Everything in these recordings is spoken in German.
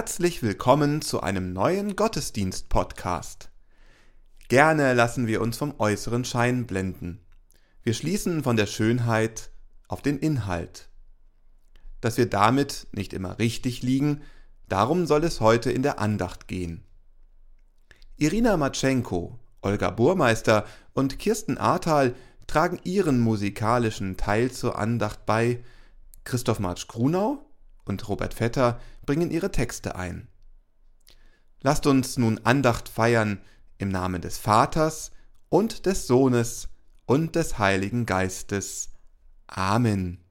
Herzlich willkommen zu einem neuen Gottesdienst-Podcast. Gerne lassen wir uns vom äußeren Schein blenden. Wir schließen von der Schönheit auf den Inhalt. Dass wir damit nicht immer richtig liegen, darum soll es heute in der Andacht gehen. Irina Matschenko, Olga Burmeister und Kirsten Ahrtal tragen ihren musikalischen Teil zur Andacht bei, Christoph Marsch Grunau und Robert Vetter bringen ihre Texte ein. Lasst uns nun Andacht feiern im Namen des Vaters und des Sohnes und des Heiligen Geistes. Amen.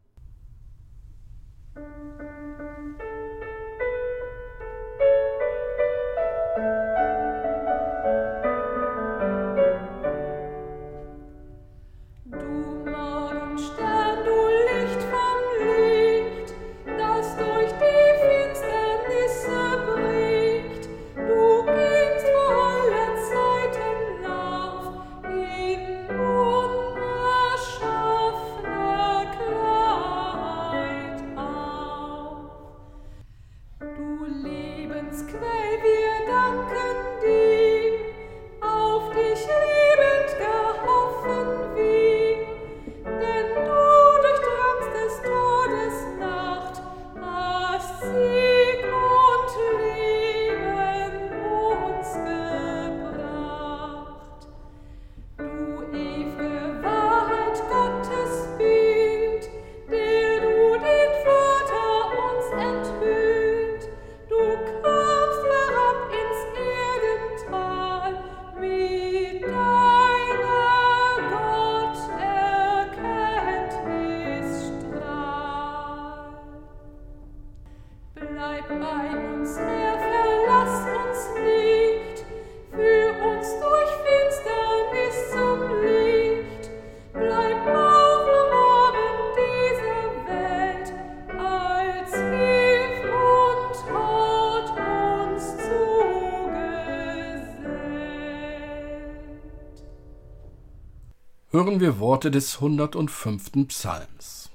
Hören wir Worte des 105. Psalms.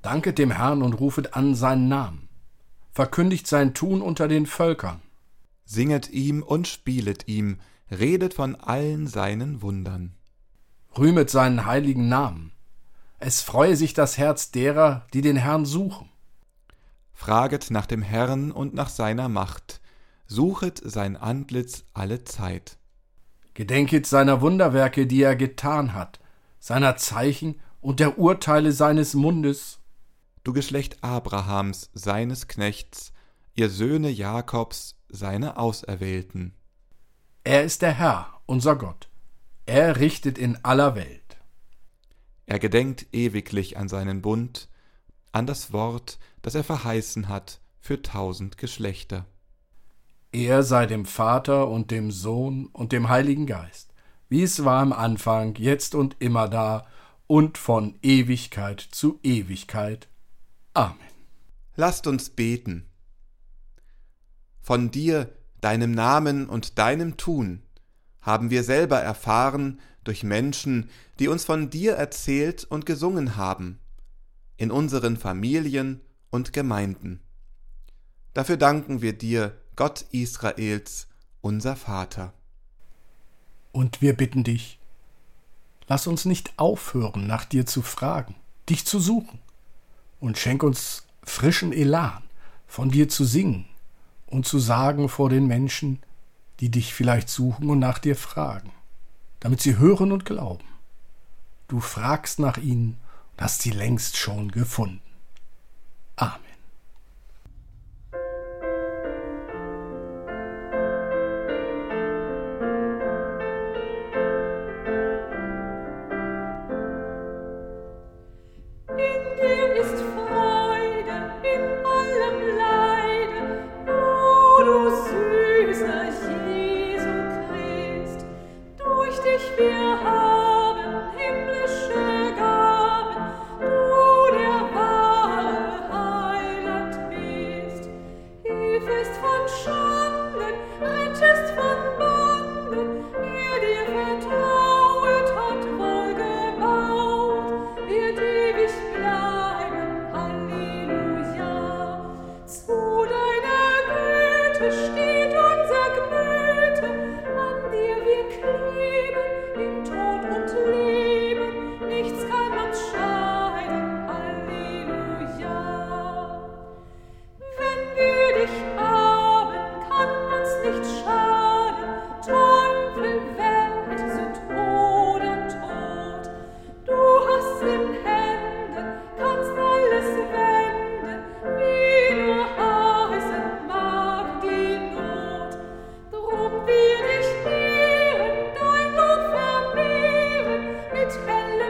Danket dem Herrn und rufet an seinen Namen. Verkündigt sein Tun unter den Völkern. Singet ihm und spielet ihm, redet von allen seinen Wundern. Rühmet seinen heiligen Namen. Es freue sich das Herz derer, die den Herrn suchen. Fraget nach dem Herrn und nach seiner Macht. Suchet sein Antlitz alle Zeit. Gedenket seiner Wunderwerke, die er getan hat, seiner Zeichen und der Urteile seines Mundes. Du Geschlecht Abrahams, seines Knechts, ihr Söhne Jakobs, seine Auserwählten. Er ist der Herr, unser Gott. Er richtet in aller Welt. Er gedenkt ewiglich an seinen Bund, an das Wort, das er verheißen hat für tausend Geschlechter. Er sei dem Vater und dem Sohn und dem Heiligen Geist, wie es war am Anfang, jetzt und immer da und von Ewigkeit zu Ewigkeit. Amen. Lasst uns beten. Von dir, deinem Namen und deinem Tun haben wir selber erfahren durch Menschen, die uns von dir erzählt und gesungen haben, in unseren Familien und Gemeinden. Dafür danken wir dir, Gott Israels, unser Vater. Und wir bitten dich, lass uns nicht aufhören, nach dir zu fragen, dich zu suchen, und schenk uns frischen Elan, von dir zu singen und zu sagen vor den Menschen, die dich vielleicht suchen und nach dir fragen, damit sie hören und glauben. Du fragst nach ihnen und hast sie längst schon gefunden.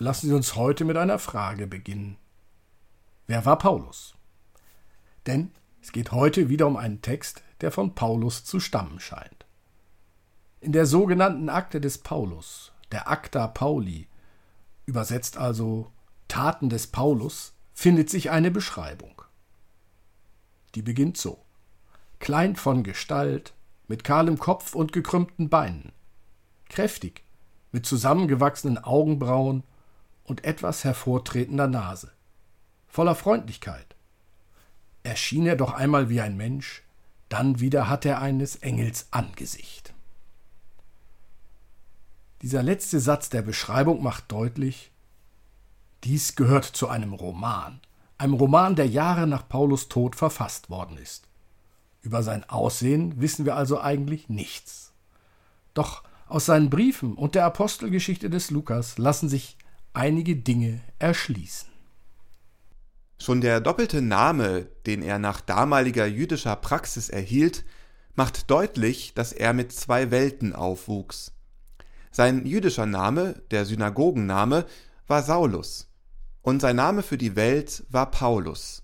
lassen Sie uns heute mit einer Frage beginnen. Wer war Paulus? Denn es geht heute wieder um einen Text, der von Paulus zu stammen scheint. In der sogenannten Akte des Paulus, der Acta Pauli, übersetzt also Taten des Paulus, findet sich eine Beschreibung. Die beginnt so. Klein von Gestalt, mit kahlem Kopf und gekrümmten Beinen, kräftig, mit zusammengewachsenen Augenbrauen und etwas hervortretender Nase, voller Freundlichkeit. Erschien er doch einmal wie ein Mensch, dann wieder hat er eines Engels Angesicht. Dieser letzte Satz der Beschreibung macht deutlich, dies gehört zu einem Roman, einem Roman, der Jahre nach Paulus Tod verfasst worden ist. Über sein Aussehen wissen wir also eigentlich nichts. Doch aus seinen Briefen und der Apostelgeschichte des Lukas lassen sich einige Dinge erschließen. Schon der doppelte Name, den er nach damaliger jüdischer Praxis erhielt, macht deutlich, dass er mit zwei Welten aufwuchs. Sein jüdischer Name, der Synagogenname, war Saulus, und sein Name für die Welt war Paulus.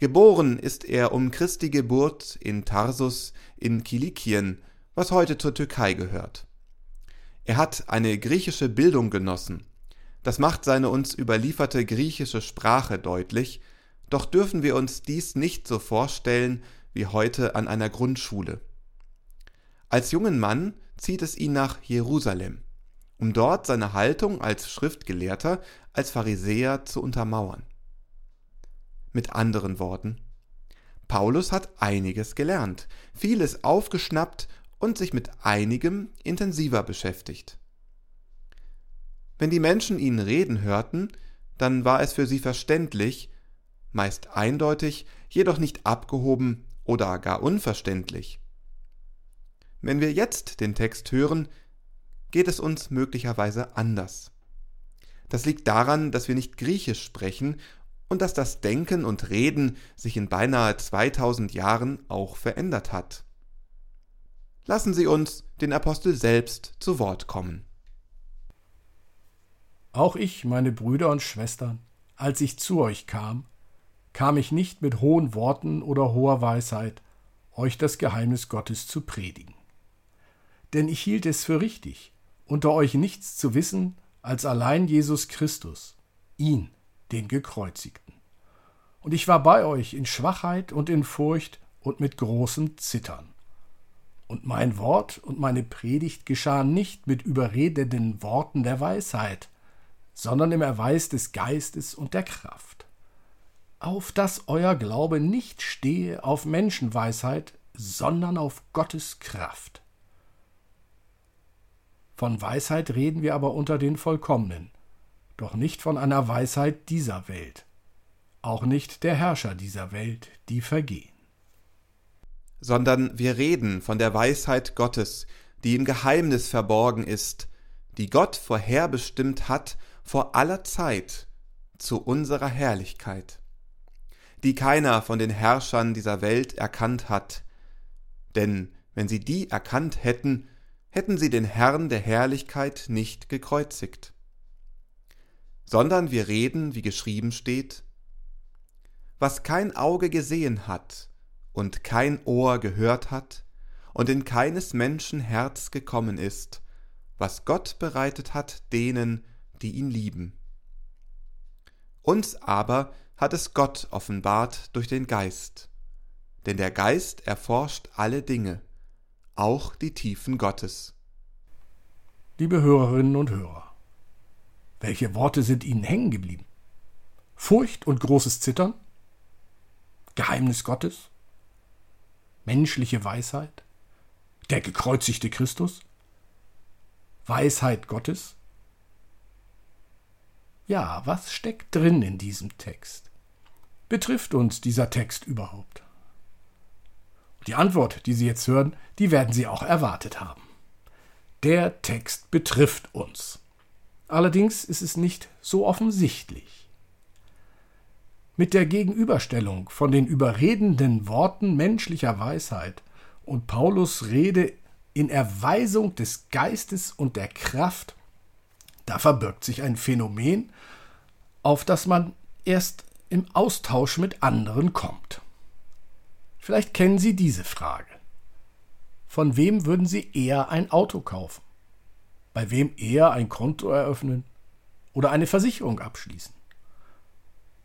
Geboren ist er um Christi Geburt in Tarsus in Kilikien, was heute zur Türkei gehört. Er hat eine griechische Bildung genossen. Das macht seine uns überlieferte griechische Sprache deutlich, doch dürfen wir uns dies nicht so vorstellen wie heute an einer Grundschule. Als jungen Mann zieht es ihn nach Jerusalem, um dort seine Haltung als Schriftgelehrter, als Pharisäer zu untermauern. Mit anderen Worten, Paulus hat einiges gelernt, vieles aufgeschnappt und sich mit einigem intensiver beschäftigt. Wenn die Menschen ihn reden hörten, dann war es für sie verständlich, meist eindeutig, jedoch nicht abgehoben oder gar unverständlich. Wenn wir jetzt den Text hören, geht es uns möglicherweise anders. Das liegt daran, dass wir nicht Griechisch sprechen und dass das Denken und Reden sich in beinahe 2000 Jahren auch verändert hat. Lassen Sie uns den Apostel selbst zu Wort kommen. Auch ich, meine Brüder und Schwestern, als ich zu euch kam, kam ich nicht mit hohen Worten oder hoher Weisheit, euch das Geheimnis Gottes zu predigen. Denn ich hielt es für richtig, unter euch nichts zu wissen als allein Jesus Christus, ihn, den Gekreuzigten. Und ich war bei euch in Schwachheit und in Furcht und mit großem Zittern. Und mein Wort und meine Predigt geschahen nicht mit überredenden Worten der Weisheit, sondern im Erweis des Geistes und der Kraft. Auf dass euer Glaube nicht stehe auf Menschenweisheit, sondern auf Gottes Kraft. Von Weisheit reden wir aber unter den Vollkommenen, doch nicht von einer Weisheit dieser Welt, auch nicht der Herrscher dieser Welt, die vergehen sondern wir reden von der Weisheit Gottes, die im Geheimnis verborgen ist, die Gott vorherbestimmt hat vor aller Zeit zu unserer Herrlichkeit, die keiner von den Herrschern dieser Welt erkannt hat, denn wenn sie die erkannt hätten, hätten sie den Herrn der Herrlichkeit nicht gekreuzigt. Sondern wir reden, wie geschrieben steht, was kein Auge gesehen hat, und kein Ohr gehört hat und in keines Menschen Herz gekommen ist, was Gott bereitet hat denen, die ihn lieben. Uns aber hat es Gott offenbart durch den Geist, denn der Geist erforscht alle Dinge, auch die Tiefen Gottes. Liebe Hörerinnen und Hörer, welche Worte sind Ihnen hängen geblieben? Furcht und großes Zittern? Geheimnis Gottes? menschliche Weisheit? Der gekreuzigte Christus? Weisheit Gottes? Ja, was steckt drin in diesem Text? Betrifft uns dieser Text überhaupt? Die Antwort, die Sie jetzt hören, die werden Sie auch erwartet haben. Der Text betrifft uns. Allerdings ist es nicht so offensichtlich. Mit der Gegenüberstellung von den überredenden Worten menschlicher Weisheit und Paulus Rede in Erweisung des Geistes und der Kraft Da verbirgt sich ein Phänomen, auf das man erst im Austausch mit anderen kommt. Vielleicht kennen Sie diese Frage. Von wem würden Sie eher ein Auto kaufen? Bei wem eher ein Konto eröffnen oder eine Versicherung abschließen?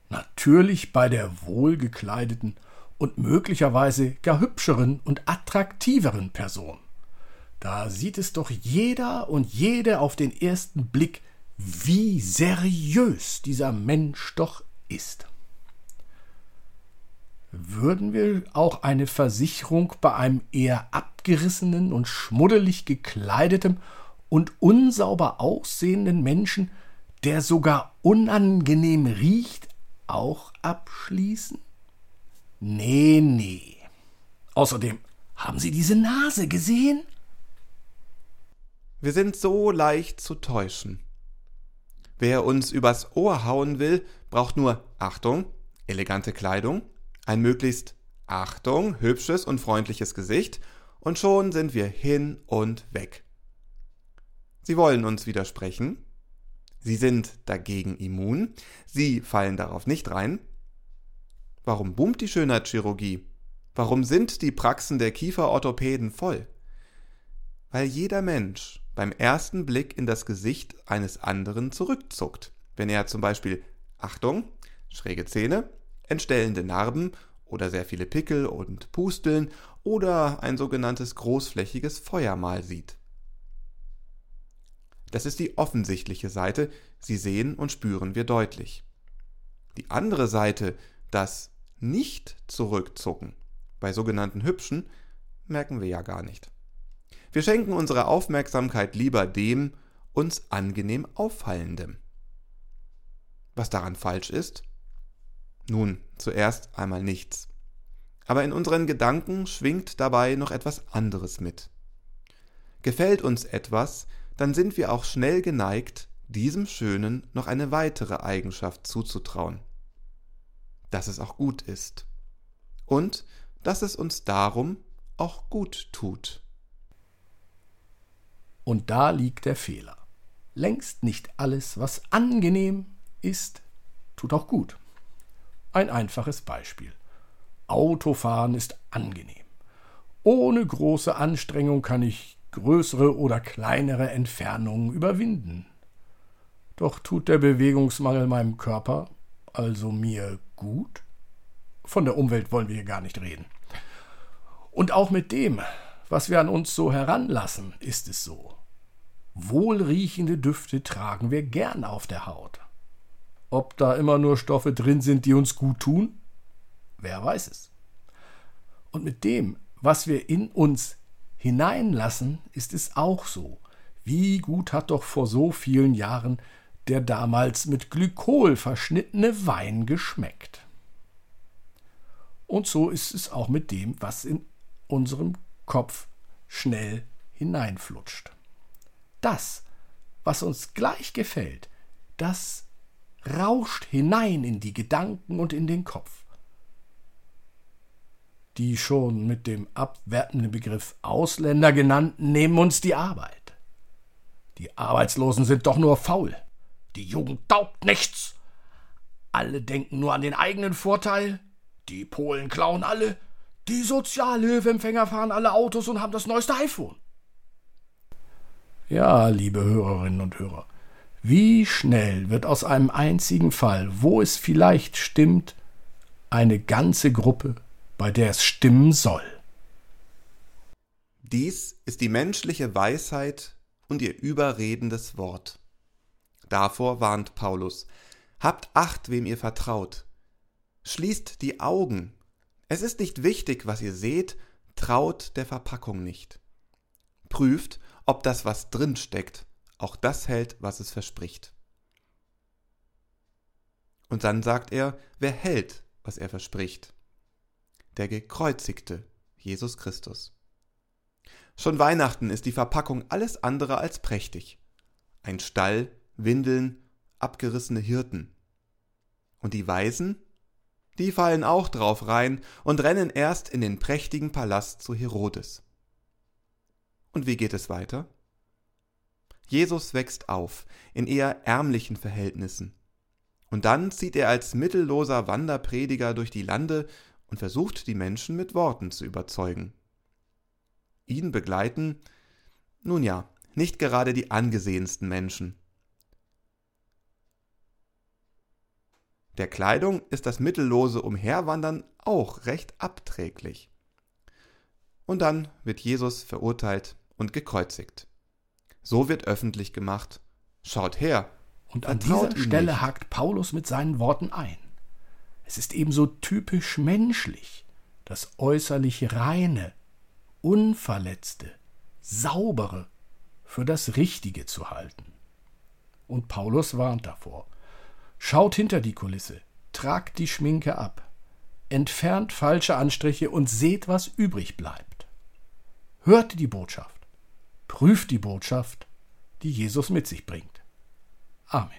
Natürlich bei der wohlgekleideten und möglicherweise gar hübscheren und attraktiveren Person. Da sieht es doch jeder und jede auf den ersten Blick, wie seriös dieser Mensch doch ist. Würden wir auch eine Versicherung bei einem eher abgerissenen und schmuddelig gekleideten und unsauber aussehenden Menschen, der sogar unangenehm riecht, auch abschließen? Nee, nee. Außerdem, haben Sie diese Nase gesehen? Wir sind so leicht zu täuschen. Wer uns übers Ohr hauen will, braucht nur Achtung, elegante Kleidung, ein möglichst Achtung, hübsches und freundliches Gesicht, und schon sind wir hin und weg. Sie wollen uns widersprechen, Sie sind dagegen immun, Sie fallen darauf nicht rein. Warum boomt die Schönheitschirurgie? Warum sind die Praxen der Kieferorthopäden voll? Weil jeder Mensch beim ersten Blick in das Gesicht eines anderen zurückzuckt, wenn er zum Beispiel Achtung, schräge Zähne, entstellende Narben oder sehr viele Pickel und Pusteln oder ein sogenanntes großflächiges Feuermal sieht. Das ist die offensichtliche Seite, sie sehen und spüren wir deutlich. Die andere Seite, das Nicht-Zurückzucken, bei sogenannten Hübschen, merken wir ja gar nicht. Wir schenken unsere Aufmerksamkeit lieber dem uns angenehm Auffallendem. Was daran falsch ist? Nun, zuerst einmal nichts. Aber in unseren Gedanken schwingt dabei noch etwas anderes mit. Gefällt uns etwas, dann sind wir auch schnell geneigt, diesem Schönen noch eine weitere Eigenschaft zuzutrauen. Dass es auch gut ist. Und dass es uns darum auch gut tut. Und da liegt der Fehler. Längst nicht alles, was angenehm ist, tut auch gut. Ein einfaches Beispiel. Autofahren ist angenehm. Ohne große Anstrengung kann ich größere oder kleinere Entfernungen überwinden. Doch tut der Bewegungsmangel meinem Körper, also mir, gut? Von der Umwelt wollen wir hier gar nicht reden. Und auch mit dem, was wir an uns so heranlassen, ist es so. Wohlriechende Düfte tragen wir gern auf der Haut. Ob da immer nur Stoffe drin sind, die uns gut tun? Wer weiß es. Und mit dem, was wir in uns hineinlassen, ist es auch so. Wie gut hat doch vor so vielen Jahren der damals mit Glykol verschnittene Wein geschmeckt. Und so ist es auch mit dem, was in unserem Kopf schnell hineinflutscht. Das, was uns gleich gefällt, das rauscht hinein in die Gedanken und in den Kopf. Die schon mit dem abwertenden Begriff Ausländer genannten nehmen uns die Arbeit. Die Arbeitslosen sind doch nur faul. Die Jugend taugt nichts. Alle denken nur an den eigenen Vorteil. Die Polen klauen alle. Die Sozialhilfeempfänger fahren alle Autos und haben das neueste iPhone. Ja, liebe Hörerinnen und Hörer, wie schnell wird aus einem einzigen Fall, wo es vielleicht stimmt, eine ganze Gruppe, bei der es stimmen soll. Dies ist die menschliche Weisheit und ihr überredendes Wort. Davor warnt Paulus. Habt Acht, wem ihr vertraut. Schließt die Augen. Es ist nicht wichtig, was ihr seht, traut der Verpackung nicht. Prüft, ob das, was drin steckt, auch das hält, was es verspricht. Und dann sagt er, wer hält, was er verspricht? Der gekreuzigte Jesus Christus. Schon Weihnachten ist die Verpackung alles andere als prächtig. Ein Stall, Windeln, abgerissene Hirten. Und die Weisen? Die fallen auch drauf rein und rennen erst in den prächtigen Palast zu Herodes. Und wie geht es weiter? Jesus wächst auf in eher ärmlichen Verhältnissen. Und dann zieht er als mittelloser Wanderprediger durch die Lande und versucht die Menschen mit Worten zu überzeugen. Ihn begleiten, nun ja, nicht gerade die angesehensten Menschen. Der Kleidung ist das mittellose Umherwandern auch recht abträglich. Und dann wird Jesus verurteilt und gekreuzigt. So wird öffentlich gemacht, schaut her. Und an dieser Stelle nicht. hakt Paulus mit seinen Worten ein. Es ist ebenso typisch menschlich, das äußerlich reine, unverletzte, saubere für das Richtige zu halten. Und Paulus warnt davor. Schaut hinter die Kulisse, tragt die Schminke ab, entfernt falsche Anstriche und seht, was übrig bleibt. Hört die Botschaft, prüft die Botschaft, die Jesus mit sich bringt. Amen.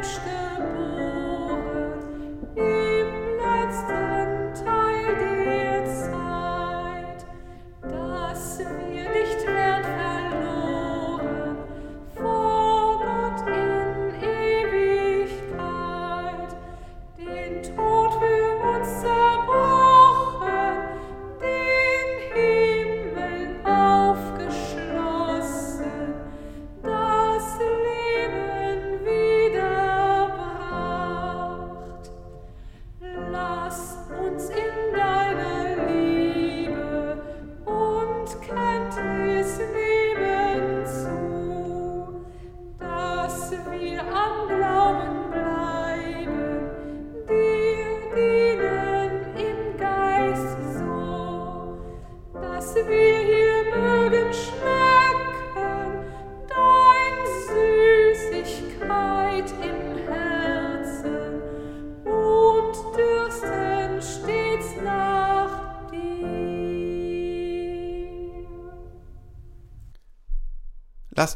wünschte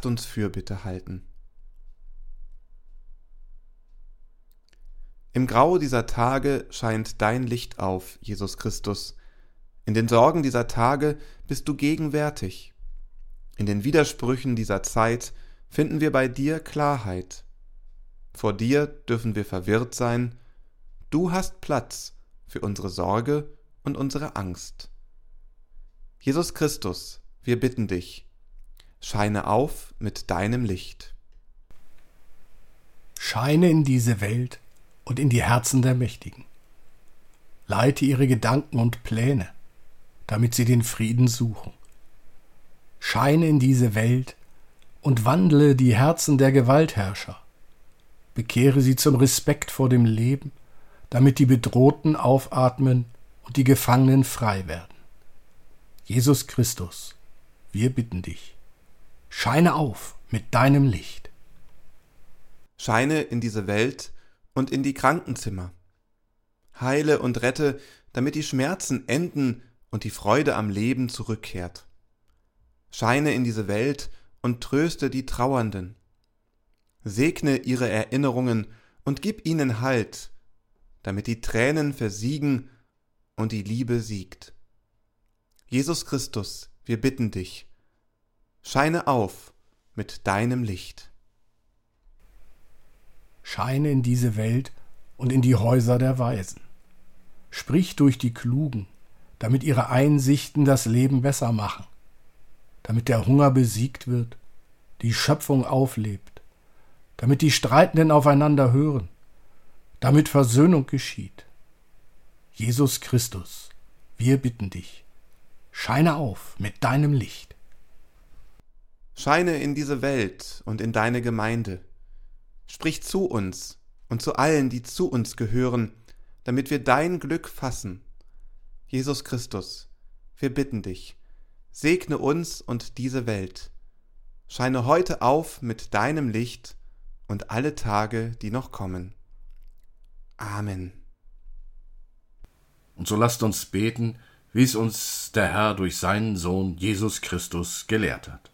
Lasst uns Fürbitte halten. Im Grau dieser Tage scheint dein Licht auf, Jesus Christus. In den Sorgen dieser Tage bist du gegenwärtig. In den Widersprüchen dieser Zeit finden wir bei dir Klarheit. Vor dir dürfen wir verwirrt sein. Du hast Platz für unsere Sorge und unsere Angst. Jesus Christus, wir bitten dich, scheine auf mit deinem Licht. Scheine in diese Welt und in die Herzen der Mächtigen. Leite ihre Gedanken und Pläne, damit sie den Frieden suchen. Scheine in diese Welt und wandle die Herzen der Gewaltherrscher. Bekehre sie zum Respekt vor dem Leben, damit die Bedrohten aufatmen und die Gefangenen frei werden. Jesus Christus, wir bitten dich. Scheine auf mit deinem Licht. Scheine in diese Welt und in die Krankenzimmer. Heile und rette, damit die Schmerzen enden und die Freude am Leben zurückkehrt. Scheine in diese Welt und tröste die Trauernden. Segne ihre Erinnerungen und gib ihnen Halt, damit die Tränen versiegen und die Liebe siegt. Jesus Christus, wir bitten dich, Scheine auf mit deinem Licht. Scheine in diese Welt und in die Häuser der Weisen. Sprich durch die Klugen, damit ihre Einsichten das Leben besser machen, damit der Hunger besiegt wird, die Schöpfung auflebt, damit die Streitenden aufeinander hören, damit Versöhnung geschieht. Jesus Christus, wir bitten dich, scheine auf mit deinem Licht. Scheine in diese Welt und in deine Gemeinde. Sprich zu uns und zu allen, die zu uns gehören, damit wir dein Glück fassen. Jesus Christus, wir bitten dich, segne uns und diese Welt. Scheine heute auf mit deinem Licht und alle Tage, die noch kommen. Amen. Und so lasst uns beten, wie es uns der Herr durch seinen Sohn Jesus Christus gelehrt hat.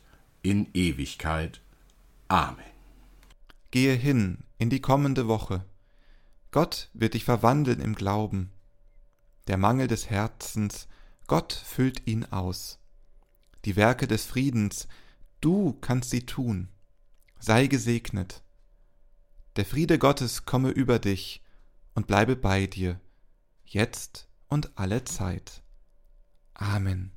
in Ewigkeit. Amen. Gehe hin in die kommende Woche. Gott wird dich verwandeln im Glauben. Der Mangel des Herzens, Gott füllt ihn aus. Die Werke des Friedens, du kannst sie tun. Sei gesegnet. Der Friede Gottes komme über dich und bleibe bei dir, jetzt und alle Zeit. Amen.